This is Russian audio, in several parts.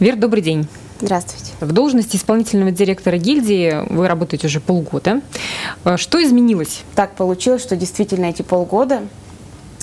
Вер, добрый день. Здравствуйте. В должности исполнительного директора гильдии вы работаете уже полгода. Э, что изменилось? Так получилось, что действительно эти полгода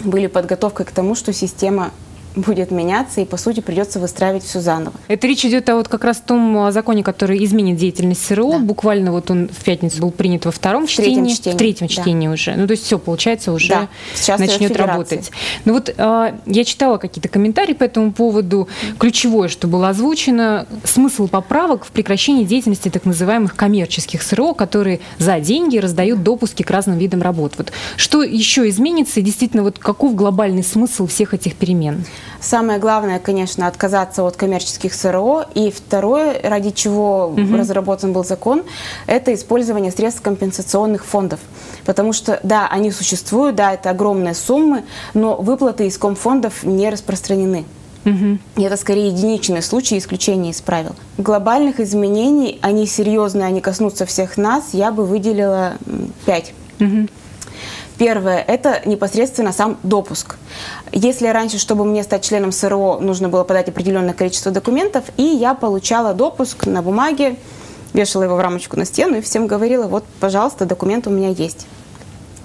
были подготовкой к тому, что система будет меняться, и, по сути, придется выстраивать все заново. Это речь идет о вот как раз том законе, который изменит деятельность СРО. Да. Буквально вот он в пятницу был принят во втором в чтении, чтении. в третьем чтении да. уже. Ну, то есть все, получается, уже да. Сейчас начнет работать. Ну вот э, я читала какие-то комментарии по этому поводу. Ключевое, что было озвучено, смысл поправок в прекращении деятельности так называемых коммерческих СРО, которые за деньги раздают допуски к разным видам работ. Вот что еще изменится и действительно вот каков глобальный смысл всех этих перемен? Самое главное, конечно, отказаться от коммерческих СРО. И второе, ради чего угу. разработан был закон, это использование средств компенсационных фондов. Потому что, да, они существуют, да, это огромные суммы, но выплаты из комфондов не распространены. Угу. И это скорее единичный случай, исключение из правил. Глобальных изменений, они серьезные, они коснутся всех нас, я бы выделила пять. Угу. Первое – это непосредственно сам допуск. Если раньше, чтобы мне стать членом СРО, нужно было подать определенное количество документов, и я получала допуск на бумаге, вешала его в рамочку на стену и всем говорила, вот, пожалуйста, документ у меня есть.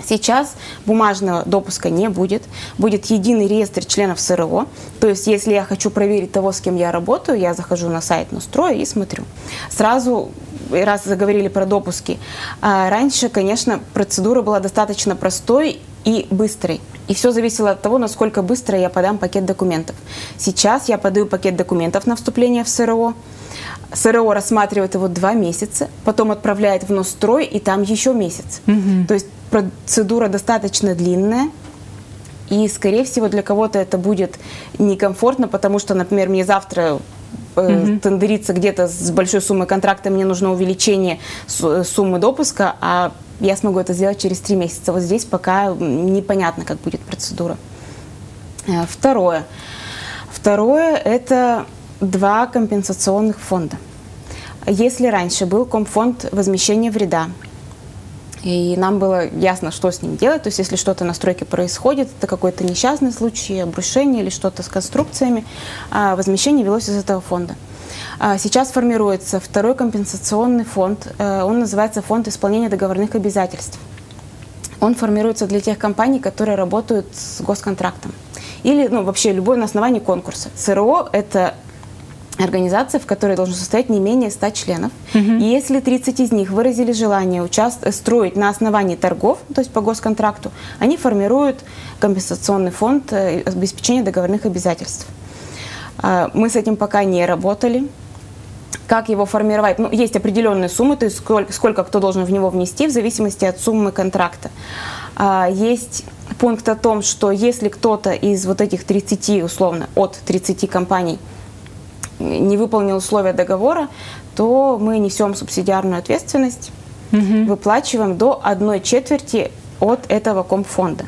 Сейчас бумажного допуска не будет. Будет единый реестр членов СРО. То есть, если я хочу проверить того, с кем я работаю, я захожу на сайт Настроя и смотрю. Сразу раз заговорили про допуски, а раньше, конечно, процедура была достаточно простой и быстрой. И все зависело от того, насколько быстро я подам пакет документов. Сейчас я подаю пакет документов на вступление в СРО. СРО рассматривает его два месяца, потом отправляет в Нострой, и там еще месяц. Угу. То есть процедура достаточно длинная, и, скорее всего, для кого-то это будет некомфортно, потому что, например, мне завтра угу. тендериться где-то с большой суммой контракта, мне нужно увеличение суммы допуска, а я смогу это сделать через три месяца. Вот здесь пока непонятно, как будет процедура. Э, второе. Второе – это два компенсационных фонда. Если раньше был комфонд возмещения вреда, и нам было ясно, что с ним делать. То есть, если что-то на стройке происходит, это какой-то несчастный случай, обрушение или что-то с конструкциями, а возмещение велось из этого фонда. А сейчас формируется второй компенсационный фонд. Э, он называется Фонд исполнения договорных обязательств. Он формируется для тех компаний, которые работают с госконтрактом. Или ну, вообще любой на основании конкурса. СРО – это организация, в которой должен состоять не менее 100 членов. Угу. И если 30 из них выразили желание участвовать, строить на основании торгов, то есть по госконтракту, они формируют компенсационный фонд э, обеспечения договорных обязательств. А, мы с этим пока не работали. Как его формировать? Ну, есть определенные суммы, то есть сколько, сколько кто должен в него внести в зависимости от суммы контракта. А, есть пункт о том, что если кто-то из вот этих 30, условно, от 30 компаний – не выполнил условия договора, то мы несем субсидиарную ответственность, угу. выплачиваем до одной четверти от этого комфонда.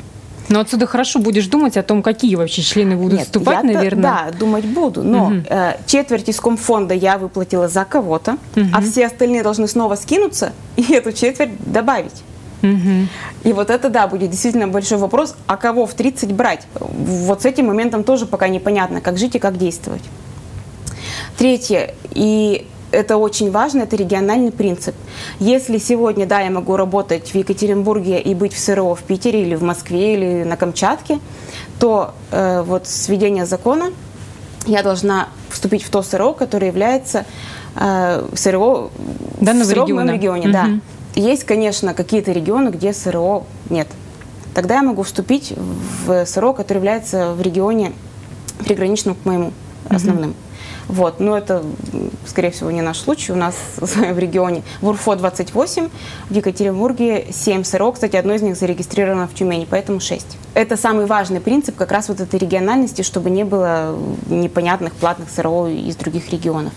Но отсюда хорошо будешь думать о том, какие вообще члены будут Нет, вступать, наверное. Да, думать буду. Но угу. э, четверть из комфонда я выплатила за кого-то, угу. а все остальные должны снова скинуться и эту четверть добавить. Угу. И вот это, да, будет действительно большой вопрос, а кого в 30 брать? Вот с этим моментом тоже пока непонятно, как жить и как действовать. Третье, и это очень важно, это региональный принцип. Если сегодня, да, я могу работать в Екатеринбурге и быть в СРО в Питере или в Москве или на Камчатке, то э, вот с введения закона я должна вступить в то СРО, которое является э, СРО Данного СРО региона. в моем регионе. Угу. Да. Есть, конечно, какие-то регионы, где СРО нет. Тогда я могу вступить в СРО, который является в регионе приграничным к моему основным. Угу. Вот. Но это, скорее всего, не наш случай. У нас в регионе в Урфо 28, в Екатеринбурге 7 СРО. Кстати, одно из них зарегистрировано в Тюмени, поэтому 6. Это самый важный принцип как раз вот этой региональности, чтобы не было непонятных платных СРО из других регионов.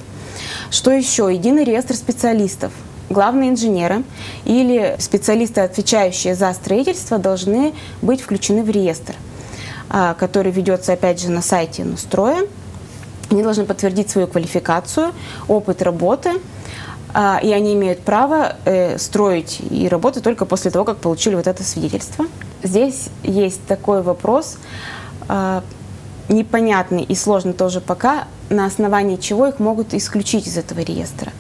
Что еще? Единый реестр специалистов главные инженеры или специалисты, отвечающие за строительство, должны быть включены в реестр, а, который ведется, опять же, на сайте Настроя. Они должны подтвердить свою квалификацию, опыт работы, а, и они имеют право э, строить и работать только после того, как получили вот это свидетельство. Здесь есть такой вопрос. А, непонятны и сложны тоже пока, на основании чего их могут исключить из этого реестра.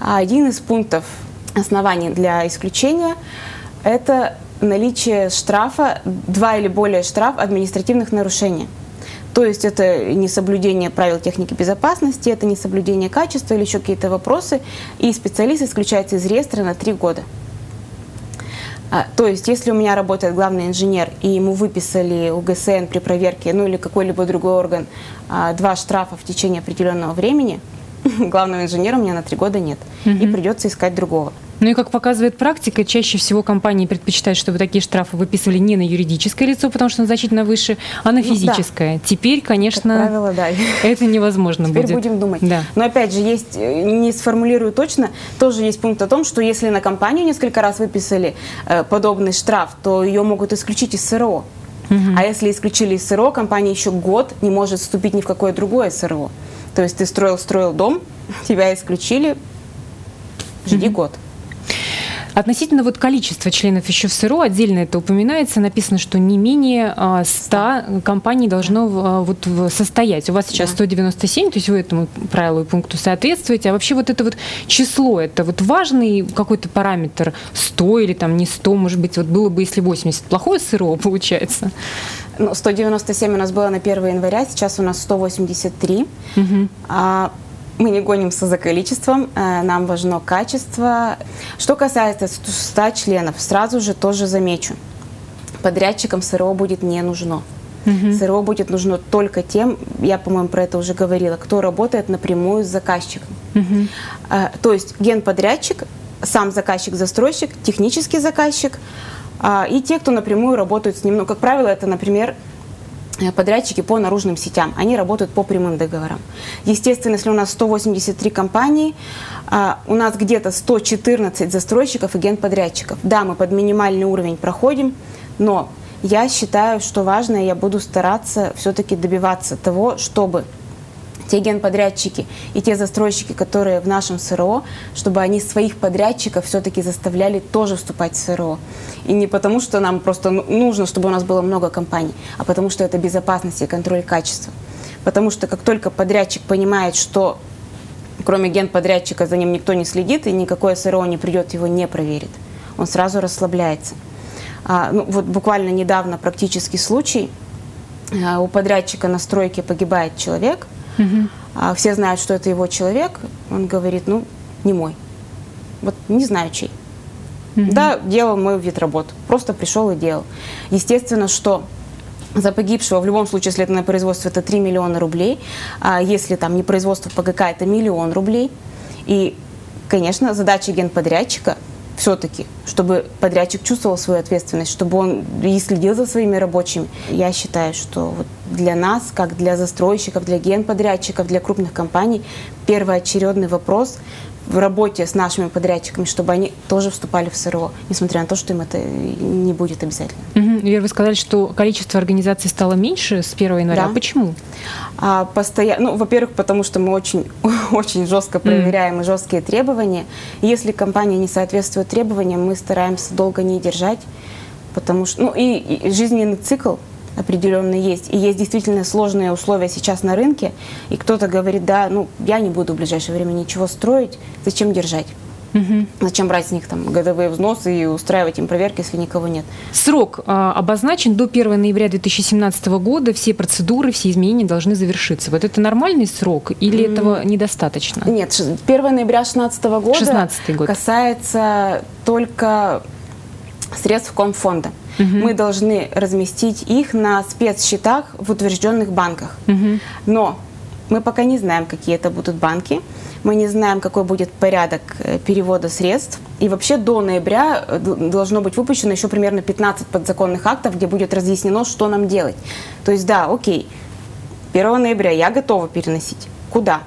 А один из пунктов оснований для исключения – это наличие штрафа, два или более штраф административных нарушений. То есть это не соблюдение правил техники безопасности, это не соблюдение качества или еще какие-то вопросы, и специалист исключается из реестра на три года. А, то есть, если у меня работает главный инженер, и ему выписали у ГСН при проверке, ну или какой-либо другой орган, а, два штрафа в течение определенного времени, главного инженера у меня на три года нет. Угу. И придется искать другого. Ну и как показывает практика, чаще всего компании предпочитают, чтобы такие штрафы выписывали не на юридическое лицо, потому что он значительно выше, а на физическое. Ну, да. Теперь, конечно, как правило, да. это невозможно Теперь будет. будем думать. Да. Но опять же, есть, э, не сформулирую точно, тоже есть пункт о том, что если на компанию несколько раз выписали э, подобный штраф, то ее могут исключить из СРО. Угу. А если исключили из СРО, компания еще год не может вступить ни в какое другое СРО. То есть ты строил-строил дом, тебя исключили, жди угу. год. Относительно вот количества членов еще в СРО, отдельно это упоминается, написано, что не менее 100 а, компаний должно а, вот состоять. У вас сейчас 197, то есть вы этому правилу и пункту соответствуете. А вообще вот это вот число, это вот важный какой-то параметр, 100 или там не 100, может быть, вот было бы, если 80, плохое СРО получается? Ну, 197 у нас было на 1 января, сейчас у нас 183. Угу. А мы не гонимся за количеством, э, нам важно качество. Что касается 100 членов, сразу же тоже замечу. Подрядчикам СРО будет не нужно. Угу. СРО будет нужно только тем, я, по-моему, про это уже говорила, кто работает напрямую с заказчиком. Угу. То есть генподрядчик, сам заказчик-застройщик, технический заказчик а, и те, кто напрямую работают с ним. Ну, как правило, это, например, подрядчики по наружным сетям. Они работают по прямым договорам. Естественно, если у нас 183 компании, а, у нас где-то 114 застройщиков и генподрядчиков. Да, мы под минимальный уровень проходим, но я считаю, что важно, я буду стараться все-таки добиваться того, чтобы те генподрядчики и те застройщики, которые в нашем СРО, чтобы они своих подрядчиков все-таки заставляли тоже вступать в СРО. И не потому, что нам просто ну, нужно, чтобы у нас было много компаний, а потому что это безопасность и контроль качества. Потому что как только подрядчик понимает, что кроме генподрядчика за ним никто не следит, и никакое СРО не придет, его не проверит, он сразу расслабляется. А, ну, вот буквально недавно практический случай. А, у подрядчика на стройке погибает человек – Угу. А все знают, что это его человек. Он говорит, ну, не мой. Вот не знаю, чей. Угу. Да, делал мой вид работ. Просто пришел и делал. Естественно, что за погибшего, в любом случае, если это на производство, это 3 миллиона рублей. А если там не производство ПГК, это миллион рублей. И, конечно, задача генподрядчика все-таки, чтобы подрядчик чувствовал свою ответственность, чтобы он и следил за своими рабочими. Я считаю, что вот для нас, как для застройщиков, для генподрядчиков, для крупных компаний, первоочередный вопрос в работе с нашими подрядчиками, чтобы они тоже вступали в СРО, несмотря на то, что им это не будет обязательно. Угу. Вера, вы сказали, что количество организаций стало меньше с 1 января. Да. Почему? А, постоянно, ну, во-первых, потому что мы очень, очень жестко проверяем mm. жесткие требования. Если компания не соответствует требованиям, мы стараемся долго не держать, потому что, ну, и, и жизненный цикл определенные есть. И есть действительно сложные условия сейчас на рынке. И кто-то говорит, да, ну, я не буду в ближайшее время ничего строить, зачем держать? Угу. Зачем брать с них там годовые взносы и устраивать им проверки, если никого нет? Срок а, обозначен до 1 ноября 2017 года. Все процедуры, все изменения должны завершиться. Вот это нормальный срок или mm. этого недостаточно? Нет, 1 ноября 2016 года 16 год. касается только средств Комфонда. Угу. Мы должны разместить их на спецсчетах в утвержденных банках. Угу. Но мы пока не знаем, какие это будут банки. Мы не знаем, какой будет порядок э, перевода средств. И вообще до ноября э, должно быть выпущено еще примерно 15 подзаконных актов, где будет разъяснено, что нам делать. То есть да, окей, 1 ноября я готова переносить. Куда?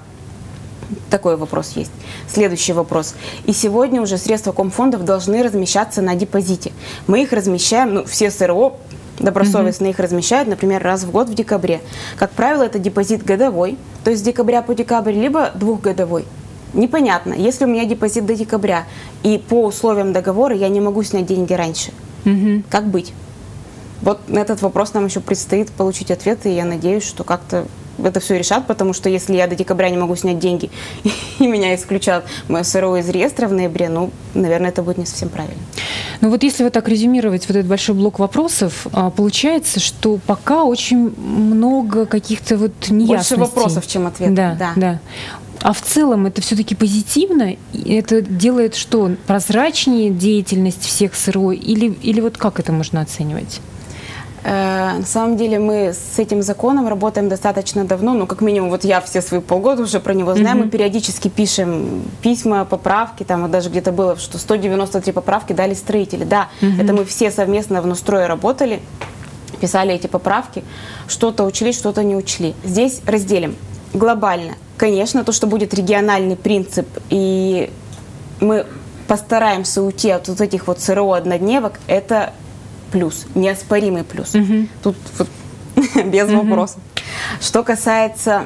Такой вопрос есть. Следующий вопрос. И сегодня уже средства комфондов должны размещаться на депозите. Мы их размещаем, ну, все СРО добросовестно mm-hmm. их размещают, например, раз в год в декабре. Как правило, это депозит годовой, то есть с декабря по декабрь, либо двухгодовой. Непонятно, если у меня депозит до декабря, и по условиям договора я не могу снять деньги раньше, mm-hmm. как быть? Вот на этот вопрос нам еще предстоит получить ответы, и я надеюсь, что как-то это все решат, потому что если я до декабря не могу снять деньги и меня исключат мое СРО из реестра в ноябре, ну, наверное, это будет не совсем правильно. Ну вот если вот так резюмировать вот этот большой блок вопросов, а, получается, что пока очень много каких-то вот неясностей. Больше вопросов, чем ответов. Да, да. да. А в целом это все-таки позитивно? Это делает что? Прозрачнее деятельность всех СРО? Или, или вот как это можно оценивать? Э, на самом деле мы с этим законом работаем достаточно давно, ну как минимум вот я все свои полгода уже про него знаю, mm-hmm. мы периодически пишем письма, поправки, там вот даже где-то было, что 193 поправки дали строители, да, mm-hmm. это мы все совместно в Нострое работали, писали эти поправки, что-то учли, что-то не учли. Здесь разделим глобально. Конечно, то, что будет региональный принцип, и мы постараемся уйти от вот этих вот СРО однодневок, это плюс, неоспоримый плюс. Угу. Тут вот, без угу. вопросов. Что касается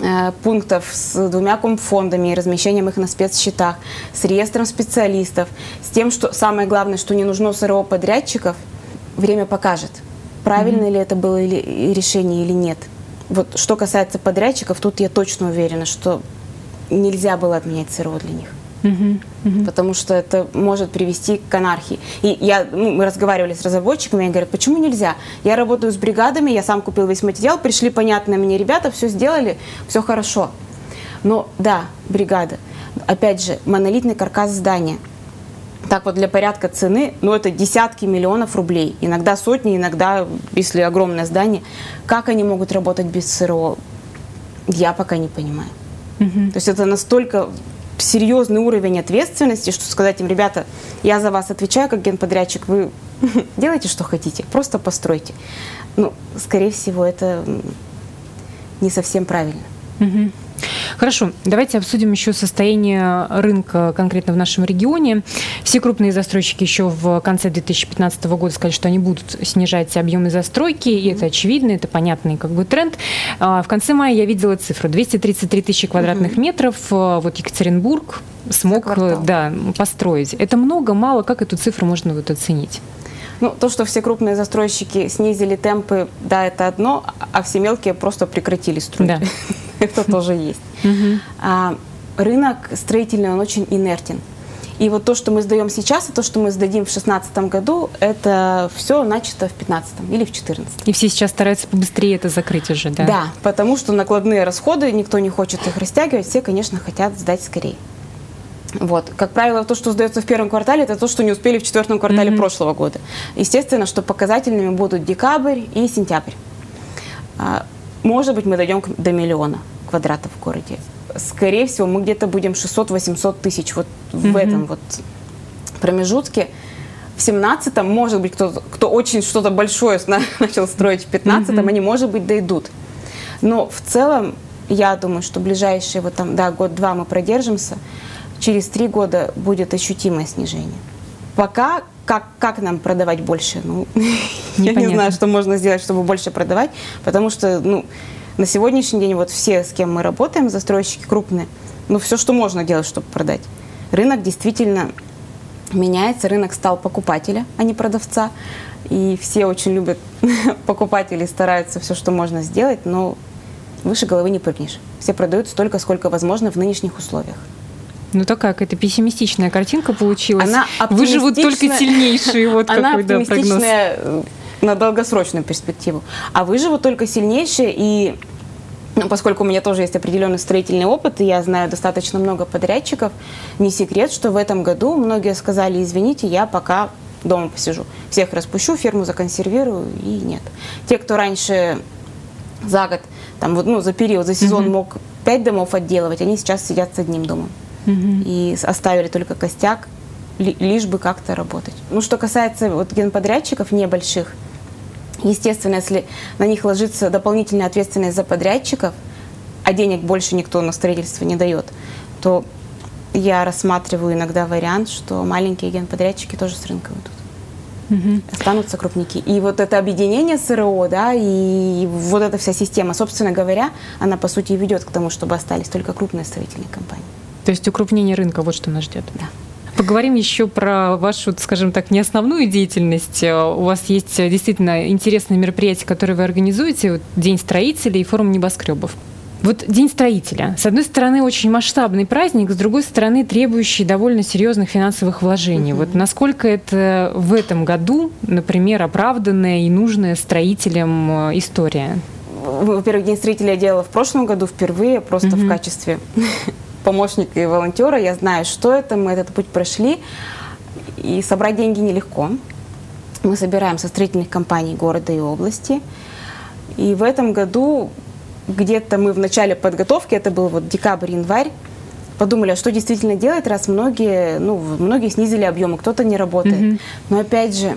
э, пунктов с двумя комфондами и размещением их на спецсчетах, с реестром специалистов, с тем, что самое главное, что не нужно СРО подрядчиков, время покажет, правильно mm ли это было или, решение или нет. Вот что касается подрядчиков, тут я точно уверена, что нельзя было отменять СРО для них. Угу, угу. Потому что это может привести к анархии. И я, ну, мы разговаривали с разработчиками, они говорят, почему нельзя? Я работаю с бригадами, я сам купил весь материал, пришли понятные мне ребята, все сделали, все хорошо. Но да, бригада. Опять же, монолитный каркас здания. Так вот, для порядка цены, ну, это десятки миллионов рублей. Иногда сотни, иногда, если огромное здание. Как они могут работать без СРО, я пока не понимаю. Угу. То есть это настолько серьезный уровень ответственности, что сказать им, ребята, я за вас отвечаю как генподрядчик, вы делайте, что хотите, просто постройте. Ну, скорее всего, это не совсем правильно. Угу. Хорошо, давайте обсудим еще состояние рынка конкретно в нашем регионе. Все крупные застройщики еще в конце 2015 года сказали, что они будут снижать объемы застройки, и это очевидно, это понятный как бы тренд. А, в конце мая я видела цифру 233 тысячи квадратных метров. А, вот Екатеринбург смог да, построить. Это много, мало? Как эту цифру можно вот оценить? Ну, то, что все крупные застройщики снизили темпы, да, это одно, а все мелкие просто прекратили строить. Да. это тоже есть. А, рынок строительный, он очень инертен. И вот то, что мы сдаем сейчас, и то, что мы сдадим в 2016 году, это все начато в 2015 или в 2014. И все сейчас стараются побыстрее это закрыть уже, да? Да, потому что накладные расходы, никто не хочет их растягивать, все, конечно, хотят сдать скорее. Вот. Как правило, то, что сдается в первом квартале, это то, что не успели в четвертом квартале mm-hmm. прошлого года. Естественно, что показательными будут декабрь и сентябрь. Может быть, мы дойдем до миллиона квадратов в городе. Скорее всего, мы где-то будем 600-800 тысяч вот mm-hmm. в этом вот промежутке. В 17-м, может быть, кто, кто очень что-то большое начал строить в 15-м, mm-hmm. они, может быть, дойдут. Но в целом, я думаю, что ближайшие вот там, да, год-два мы продержимся через три года будет ощутимое снижение. Пока как, как нам продавать больше? Ну, я не знаю, что можно сделать, чтобы больше продавать, потому что ну, на сегодняшний день вот все, с кем мы работаем, застройщики крупные, ну все, что можно делать, чтобы продать. Рынок действительно меняется, рынок стал покупателя, а не продавца, и все очень любят покупателей, стараются все, что можно сделать, но выше головы не прыгнешь. Все продают столько, сколько возможно в нынешних условиях. Ну такая какая-то пессимистичная картинка получилась. Она Выживут только сильнейшие, вот Она какой да, прогноз. Э, на долгосрочную перспективу. А выживут только сильнейшие и ну, поскольку у меня тоже есть определенный строительный опыт, и я знаю достаточно много подрядчиков, не секрет, что в этом году многие сказали, извините, я пока дома посижу. Всех распущу, ферму законсервирую, и нет. Те, кто раньше за год, там, вот, ну, за период, за сезон mm-hmm. мог пять домов отделывать, они сейчас сидят с одним домом угу. и оставили только костяк, лишь бы как-то работать. Ну, что касается вот генподрядчиков небольших, естественно, если на них ложится дополнительная ответственность за подрядчиков, а денег больше никто на строительство не дает, то я рассматриваю иногда вариант, что маленькие генподрядчики тоже с рынка уйдут. Угу. Останутся крупники. И вот это объединение СРО, да, и вот эта вся система, собственно говоря, она по сути ведет к тому, чтобы остались только крупные строительные компании. То есть укрупнение рынка, вот что нас ждет. Да. Поговорим еще про вашу, скажем так, не основную деятельность. У вас есть действительно интересные мероприятия, которые вы организуете. Вот День строителей и форум небоскребов. Вот День строителя. С одной стороны, очень масштабный праздник, с другой стороны, требующий довольно серьезных финансовых вложений. Угу. Вот насколько это в этом году, например, оправданная и нужная строителям э, история? Во-первых, День строителя я делала в прошлом году впервые, просто угу. в качестве помощника и волонтера. Я знаю, что это, мы этот путь прошли. И собрать деньги нелегко. Мы собираем со строительных компаний города и области. И в этом году где-то мы в начале подготовки, это был вот декабрь-январь, подумали, а что действительно делать, раз многие, ну, многие снизили объемы, кто-то не работает. Mm-hmm. Но опять же,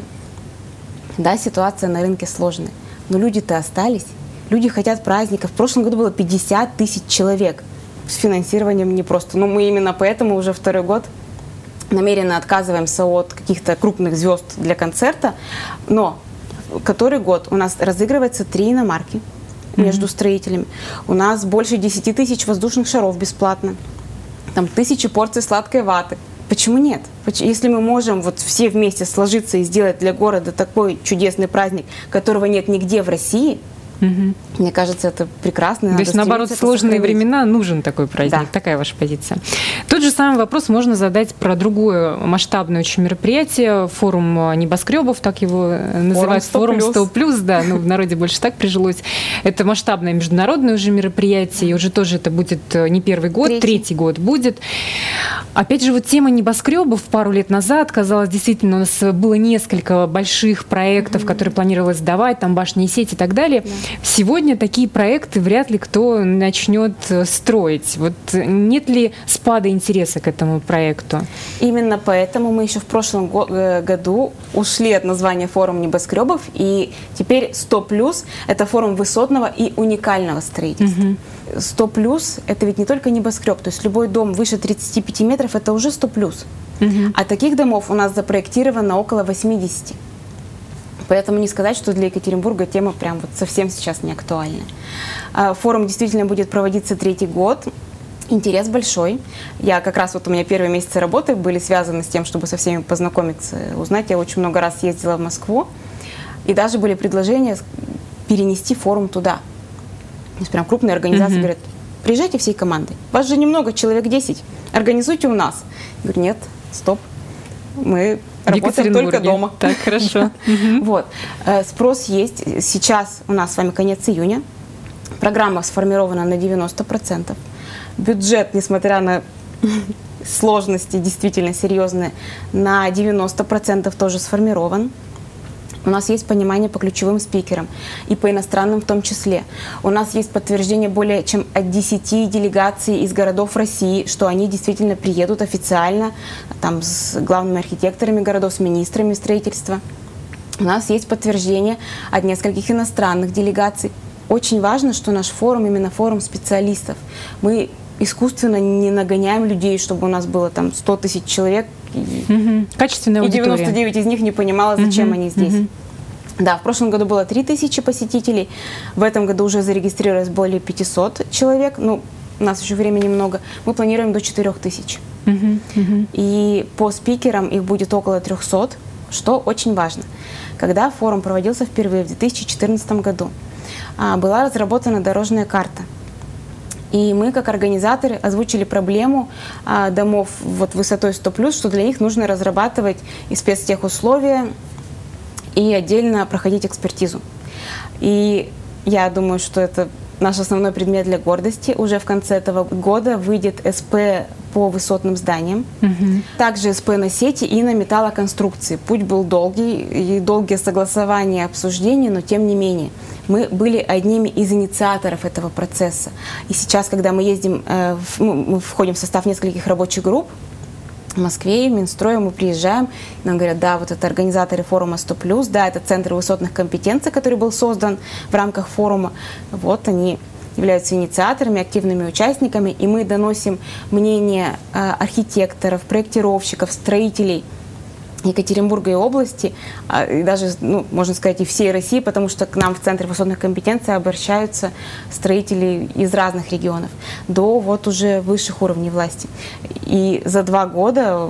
да, ситуация на рынке сложная. Но люди-то остались. Люди хотят праздников. В прошлом году было 50 тысяч человек. С финансированием не просто. Но мы именно поэтому уже второй год намеренно отказываемся от каких-то крупных звезд для концерта. Но который год у нас разыгрывается три иномарки между mm-hmm. строителями. У нас больше 10 тысяч воздушных шаров бесплатно. Там тысячи порций сладкой ваты. Почему нет? Если мы можем вот все вместе сложиться и сделать для города такой чудесный праздник, которого нет нигде в России – Угу. Мне кажется, это прекрасно. То есть, наоборот, в сложные времена нужен такой праздник. Да. Такая ваша позиция. Тот же самый вопрос можно задать про другое масштабное очень мероприятие. Форум небоскребов, так его называют. Форум 100 плюс. да, ну, в народе больше так прижилось. Это масштабное международное уже мероприятие. И уже тоже это будет э, не первый год, третий, третий год будет. Опять же, вот тема небоскребов пару лет назад, казалось, действительно, у нас было несколько больших проектов, mm-hmm. которые планировалось сдавать, там башни и сеть и так далее. Yeah. Сегодня такие проекты вряд ли кто начнет э, строить. Вот нет ли спада интереса к этому проекту? Именно поэтому мы еще в прошлом э, году ушли от названия форум небоскребов, и теперь 100 плюс это форум высотного и уникального строительства. Угу. 100 плюс это ведь не только небоскреб, то есть любой дом выше 35 метров это уже 100 плюс. Угу. А таких домов у нас запроектировано около 80. Поэтому не сказать, что для Екатеринбурга тема прям вот совсем сейчас не актуальна. А, форум действительно будет проводиться третий год. Интерес большой. Я как раз вот у меня первые месяцы работы были связаны с тем, чтобы со всеми познакомиться, узнать. Я очень много раз ездила в Москву. И даже были предложения перенести форум туда. То есть прям крупные организации mm-hmm. говорят, приезжайте всей командой. Вас же немного, человек 10. Организуйте у нас. Я говорю, нет, стоп. Мы Работаем только дома. Так, хорошо. Вот. Э, спрос есть. Сейчас у нас с вами конец июня. Программа сформирована на 90%. Бюджет, несмотря на сложности, действительно серьезные, на 90% тоже сформирован. У нас есть понимание по ключевым спикерам и по иностранным в том числе. У нас есть подтверждение более чем от 10 делегаций из городов России, что они действительно приедут официально там, с главными архитекторами городов, с министрами строительства. У нас есть подтверждение от нескольких иностранных делегаций. Очень важно, что наш форум именно форум специалистов. Мы искусственно не нагоняем людей, чтобы у нас было там 100 тысяч человек. Угу. Качественная аудитория. И 99 из них не понимала, зачем угу. они здесь. Угу. Да, в прошлом году было 3000 посетителей, в этом году уже зарегистрировалось более 500 человек. Ну, у нас еще времени много. Мы планируем до 4000. Угу, угу. И по спикерам их будет около 300, что очень важно. Когда форум проводился впервые в 2014 году, а, была разработана дорожная карта – и мы, как организаторы, озвучили проблему а, домов вот высотой 100+, что для них нужно разрабатывать и спецтехусловия, и отдельно проходить экспертизу. И я думаю, что это наш основной предмет для гордости. Уже в конце этого года выйдет СП по высотным зданиям. Угу. Также СП на сети и на металлоконструкции. Путь был долгий, и долгие согласования и обсуждения, но тем не менее. Мы были одними из инициаторов этого процесса. И сейчас, когда мы ездим, э, мы входим в состав нескольких рабочих групп, в Москве, в Минстрое мы приезжаем, нам говорят, да, вот это организаторы форума 100+, да, это Центр высотных компетенций, который был создан в рамках форума. Вот они являются инициаторами, активными участниками, и мы доносим мнение э, архитекторов, проектировщиков, строителей – Екатеринбурга и области, а, и даже, ну, можно сказать, и всей России, потому что к нам в Центр высотных компетенций обращаются строители из разных регионов до вот уже высших уровней власти. И за два года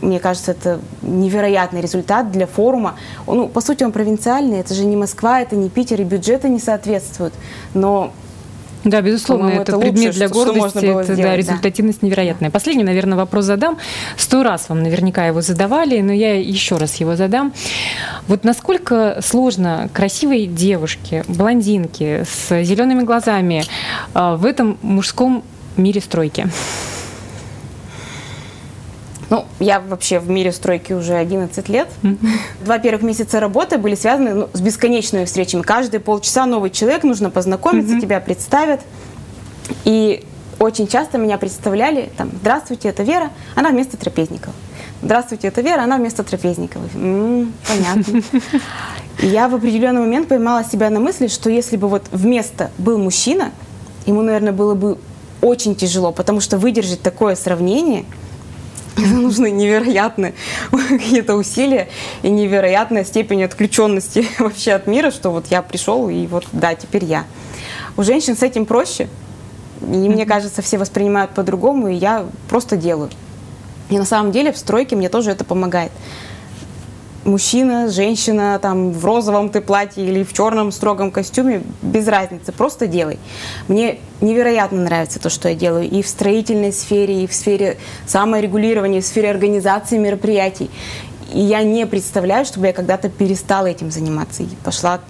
мне кажется, это невероятный результат для форума. Ну, по сути, он провинциальный, это же не Москва, это не Питер, и бюджеты не соответствуют. Но да, безусловно, это, это предмет лучше, для гордости, это, сделать, да, результативность да. невероятная. Последний, наверное, вопрос задам. Сто раз вам наверняка его задавали, но я еще раз его задам. Вот насколько сложно красивой девушке, блондинке с зелеными глазами а, в этом мужском мире стройки? Ну, я вообще в мире стройки уже 11 лет. Два первых месяца работы были связаны ну, с бесконечными встречами. Каждые полчаса новый человек, нужно познакомиться, тебя представят. И очень часто меня представляли, там, здравствуйте, это Вера, она вместо Трапезникова. Здравствуйте, это Вера, она вместо Трапезниковой. М-м, понятно. И я в определенный момент поймала себя на мысли, что если бы вот вместо был мужчина, ему, наверное, было бы очень тяжело, потому что выдержать такое сравнение – нужны невероятные какие-то усилия и невероятная степень отключенности вообще от мира, что вот я пришел и вот да, теперь я. У женщин с этим проще, и мне кажется, все воспринимают по-другому, и я просто делаю. И на самом деле в стройке мне тоже это помогает мужчина, женщина, там, в розовом ты платье или в черном строгом костюме, без разницы, просто делай. Мне невероятно нравится то, что я делаю и в строительной сфере, и в сфере саморегулирования, и в сфере организации мероприятий. И я не представляю, чтобы я когда-то перестала этим заниматься и пошла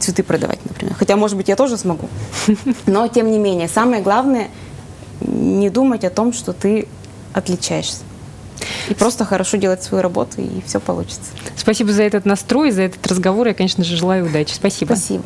цветы продавать, например. Хотя, может быть, я тоже смогу. Но, тем не менее, самое главное не думать о том, что ты отличаешься. И просто хорошо делать свою работу, и все получится. Спасибо за этот настрой, за этот разговор. Я, конечно же, желаю удачи. Спасибо. Спасибо.